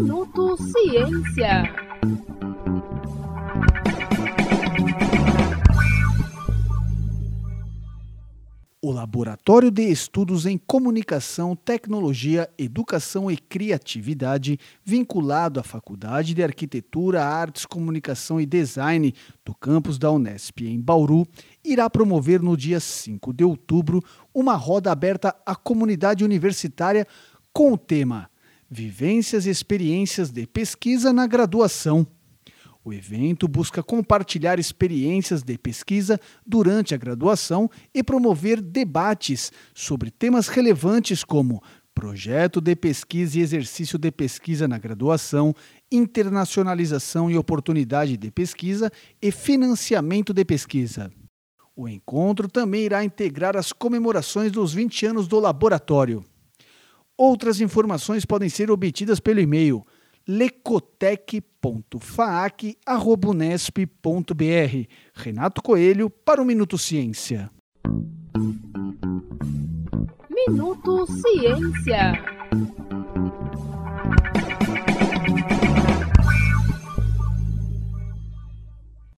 Minuto Ciência. O Laboratório de Estudos em Comunicação, Tecnologia, Educação e Criatividade, vinculado à Faculdade de Arquitetura, Artes, Comunicação e Design do campus da Unesp em Bauru, irá promover no dia 5 de outubro uma roda aberta à comunidade universitária com o tema Vivências e Experiências de Pesquisa na Graduação. O evento busca compartilhar experiências de pesquisa durante a graduação e promover debates sobre temas relevantes como projeto de pesquisa e exercício de pesquisa na graduação, internacionalização e oportunidade de pesquisa e financiamento de pesquisa. O encontro também irá integrar as comemorações dos 20 anos do laboratório. Outras informações podem ser obtidas pelo e-mail lecotec.faac.unesp.br. Renato Coelho para o Minuto Ciência. Minuto Ciência.